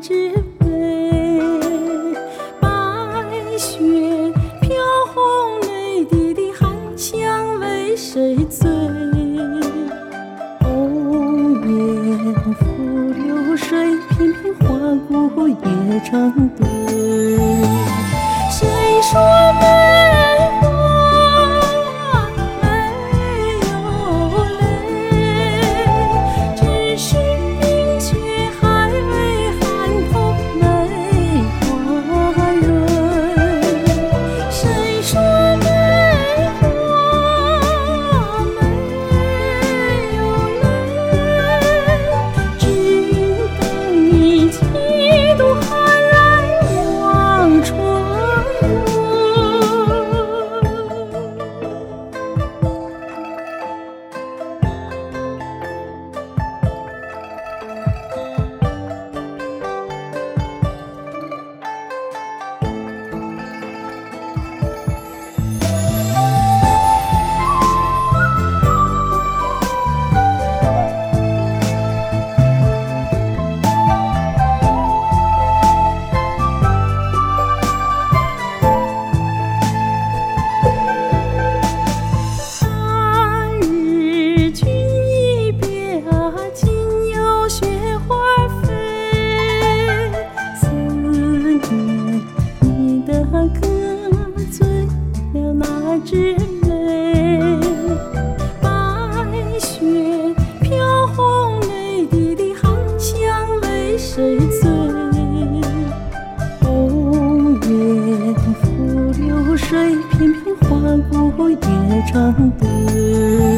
只为白雪飘红泪滴的寒香为谁醉？红颜拂流水，片片花骨也成堆。谁说美？片片花骨也成堆